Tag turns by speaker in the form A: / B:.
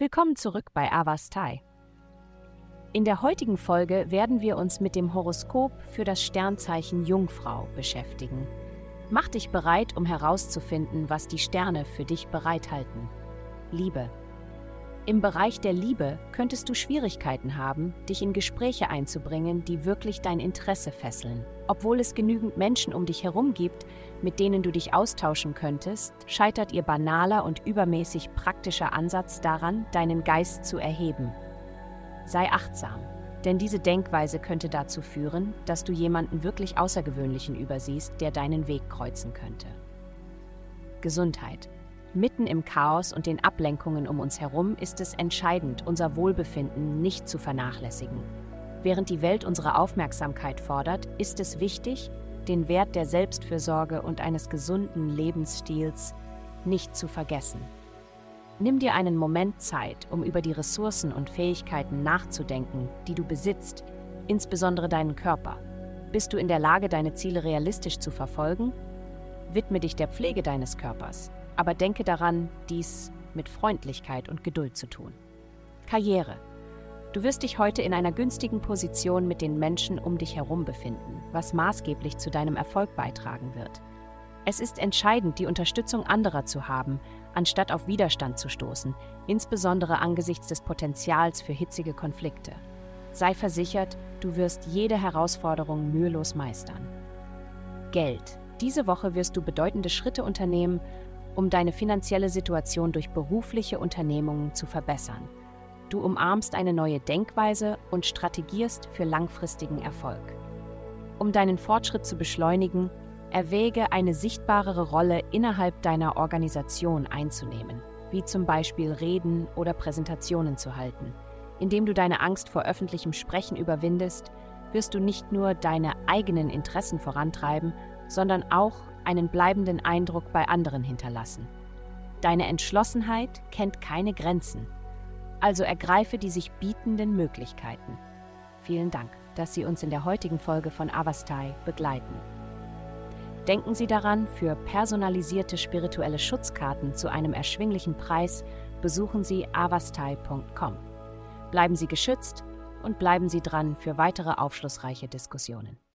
A: Willkommen zurück bei Avastai. In der heutigen Folge werden wir uns mit dem Horoskop für das Sternzeichen Jungfrau beschäftigen. Mach dich bereit, um herauszufinden, was die Sterne für dich bereithalten. Liebe. Im Bereich der Liebe könntest du Schwierigkeiten haben, dich in Gespräche einzubringen, die wirklich dein Interesse fesseln. Obwohl es genügend Menschen um dich herum gibt, mit denen du dich austauschen könntest, scheitert ihr banaler und übermäßig praktischer Ansatz daran, deinen Geist zu erheben. Sei achtsam, denn diese Denkweise könnte dazu führen, dass du jemanden wirklich Außergewöhnlichen übersiehst, der deinen Weg kreuzen könnte. Gesundheit. Mitten im Chaos und den Ablenkungen um uns herum ist es entscheidend, unser Wohlbefinden nicht zu vernachlässigen. Während die Welt unsere Aufmerksamkeit fordert, ist es wichtig, den Wert der Selbstfürsorge und eines gesunden Lebensstils nicht zu vergessen. Nimm dir einen Moment Zeit, um über die Ressourcen und Fähigkeiten nachzudenken, die du besitzt, insbesondere deinen Körper. Bist du in der Lage, deine Ziele realistisch zu verfolgen? Widme dich der Pflege deines Körpers aber denke daran, dies mit Freundlichkeit und Geduld zu tun. Karriere. Du wirst dich heute in einer günstigen Position mit den Menschen um dich herum befinden, was maßgeblich zu deinem Erfolg beitragen wird. Es ist entscheidend, die Unterstützung anderer zu haben, anstatt auf Widerstand zu stoßen, insbesondere angesichts des Potenzials für hitzige Konflikte. Sei versichert, du wirst jede Herausforderung mühelos meistern. Geld. Diese Woche wirst du bedeutende Schritte unternehmen, um deine finanzielle Situation durch berufliche Unternehmungen zu verbessern. Du umarmst eine neue Denkweise und strategierst für langfristigen Erfolg. Um deinen Fortschritt zu beschleunigen, erwäge eine sichtbarere Rolle innerhalb deiner Organisation einzunehmen, wie zum Beispiel Reden oder Präsentationen zu halten. Indem du deine Angst vor öffentlichem Sprechen überwindest, wirst du nicht nur deine eigenen Interessen vorantreiben, sondern auch einen bleibenden Eindruck bei anderen hinterlassen. Deine Entschlossenheit kennt keine Grenzen, also ergreife die sich bietenden Möglichkeiten. Vielen Dank, dass Sie uns in der heutigen Folge von Avastai begleiten. Denken Sie daran, für personalisierte spirituelle Schutzkarten zu einem erschwinglichen Preis besuchen Sie avastai.com. Bleiben Sie geschützt und bleiben Sie dran für weitere aufschlussreiche Diskussionen.